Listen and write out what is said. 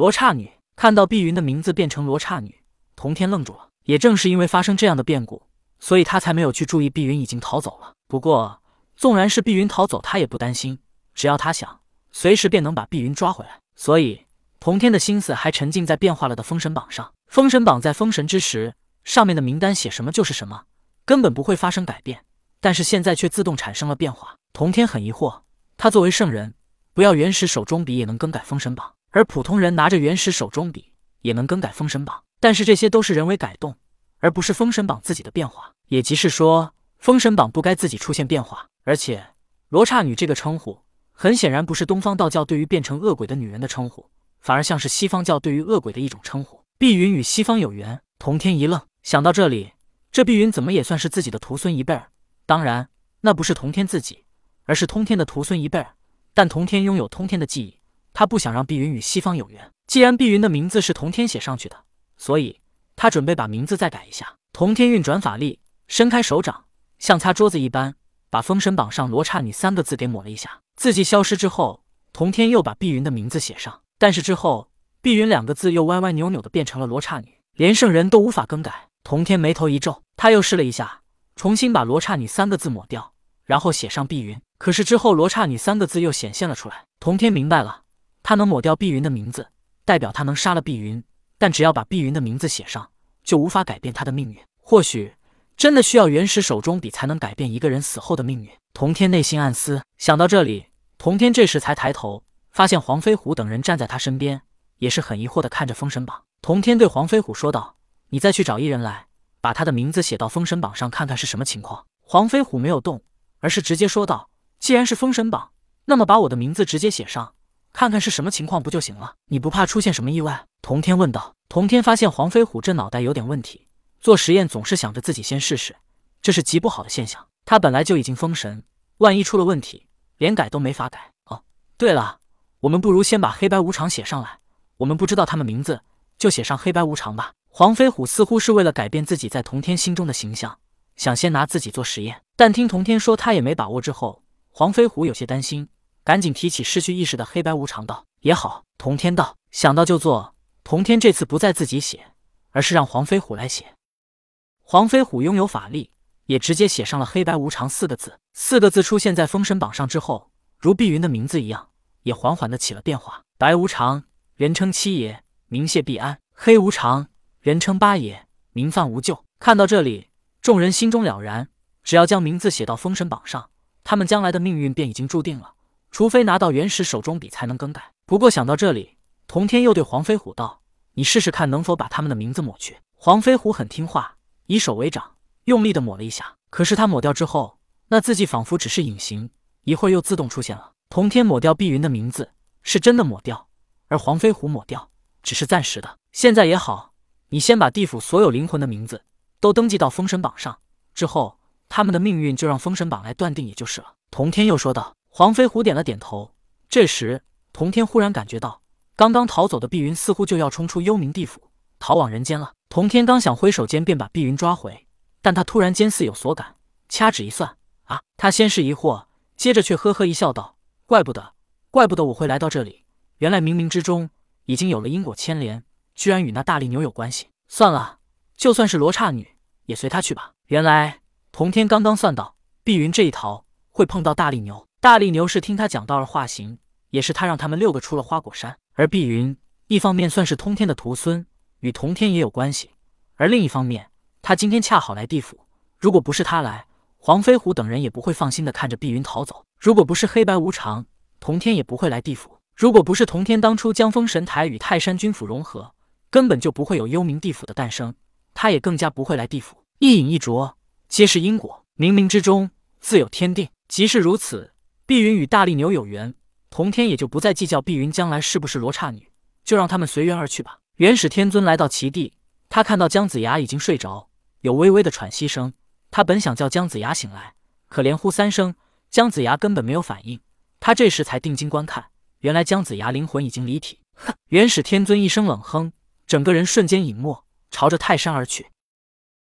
罗刹女看到碧云的名字变成罗刹女，童天愣住了。也正是因为发生这样的变故，所以他才没有去注意碧云已经逃走了。不过，纵然是碧云逃走，他也不担心，只要他想，随时便能把碧云抓回来。所以，童天的心思还沉浸在变化了的封神榜上。封神榜在封神之时，上面的名单写什么就是什么，根本不会发生改变。但是现在却自动产生了变化。童天很疑惑，他作为圣人，不要原始手中笔也能更改封神榜，而普通人拿着原始手中笔也能更改封神榜。但是这些都是人为改动，而不是封神榜自己的变化。也即是说，封神榜不该自己出现变化。而且，罗刹女这个称呼，很显然不是东方道教对于变成恶鬼的女人的称呼，反而像是西方教对于恶鬼的一种称呼。碧云与西方有缘，童天一愣，想到这里，这碧云怎么也算是自己的徒孙一辈儿？当然，那不是童天自己，而是通天的徒孙一辈儿。但童天拥有通天的记忆，他不想让碧云与西方有缘。既然碧云的名字是童天写上去的，所以他准备把名字再改一下。童天运转法力，伸开手掌，像擦桌子一般，把封神榜上“罗刹女”三个字给抹了一下。字迹消失之后，童天又把碧云的名字写上，但是之后“碧云”两个字又歪歪扭扭的变成了“罗刹女”，连圣人都无法更改。童天眉头一皱，他又试了一下。重新把“罗刹女”三个字抹掉，然后写上“碧云”。可是之后“罗刹女”三个字又显现了出来。童天明白了，他能抹掉碧云的名字，代表他能杀了碧云。但只要把碧云的名字写上，就无法改变他的命运。或许真的需要原始手中笔才能改变一个人死后的命运。童天内心暗思。想到这里，童天这时才抬头，发现黄飞虎等人站在他身边，也是很疑惑的看着封神榜。童天对黄飞虎说道：“你再去找一人来。”把他的名字写到封神榜上，看看是什么情况。黄飞虎没有动，而是直接说道：“既然是封神榜，那么把我的名字直接写上，看看是什么情况不就行了？你不怕出现什么意外？”童天问道。童天发现黄飞虎这脑袋有点问题，做实验总是想着自己先试试，这是极不好的现象。他本来就已经封神，万一出了问题，连改都没法改。哦，对了，我们不如先把黑白无常写上来，我们不知道他们名字，就写上黑白无常吧。黄飞虎似乎是为了改变自己在童天心中的形象，想先拿自己做实验。但听童天说他也没把握之后，黄飞虎有些担心，赶紧提起失去意识的黑白无常道：“也好。”童天道：“想到就做。”童天这次不再自己写，而是让黄飞虎来写。黄飞虎拥有法力，也直接写上了“黑白无常”四个字。四个字出现在封神榜上之后，如碧云的名字一样，也缓缓的起了变化。白无常，人称七爷，名谢必安；黑无常。人称八爷，名范无咎。看到这里，众人心中了然。只要将名字写到封神榜上，他们将来的命运便已经注定了。除非拿到原始手中笔才能更改。不过想到这里，童天又对黄飞虎道：“你试试看，能否把他们的名字抹去？”黄飞虎很听话，以手为掌，用力的抹了一下。可是他抹掉之后，那字迹仿佛只是隐形，一会儿又自动出现了。童天抹掉碧云的名字，是真的抹掉；而黄飞虎抹掉，只是暂时的。现在也好。你先把地府所有灵魂的名字都登记到封神榜上，之后他们的命运就让封神榜来断定，也就是了。童天又说道。黄飞虎点了点头。这时，童天忽然感觉到，刚刚逃走的碧云似乎就要冲出幽冥地府，逃往人间了。童天刚想挥手间便把碧云抓回，但他突然间似有所感，掐指一算，啊！他先是疑惑，接着却呵呵一笑，道：“怪不得，怪不得我会来到这里，原来冥冥之中已经有了因果牵连。”居然与那大力牛有关系，算了，就算是罗刹女，也随他去吧。原来童天刚刚算到碧云这一逃会碰到大力牛，大力牛是听他讲道而化形，也是他让他们六个出了花果山。而碧云一方面算是通天的徒孙，与同天也有关系；而另一方面，他今天恰好来地府，如果不是他来，黄飞虎等人也不会放心的看着碧云逃走。如果不是黑白无常，同天也不会来地府。如果不是同天当初将封神台与泰山军府融合。根本就不会有幽冥地府的诞生，他也更加不会来地府。一饮一啄，皆是因果，冥冥之中自有天定。即是如此，碧云与大力牛有缘，同天也就不再计较碧云将来是不是罗刹女，就让他们随缘而去吧。元始天尊来到其地，他看到姜子牙已经睡着，有微微的喘息声。他本想叫姜子牙醒来，可连呼三声，姜子牙根本没有反应。他这时才定睛观看，原来姜子牙灵魂已经离体。哼！元始天尊一声冷哼。整个人瞬间隐没，朝着泰山而去。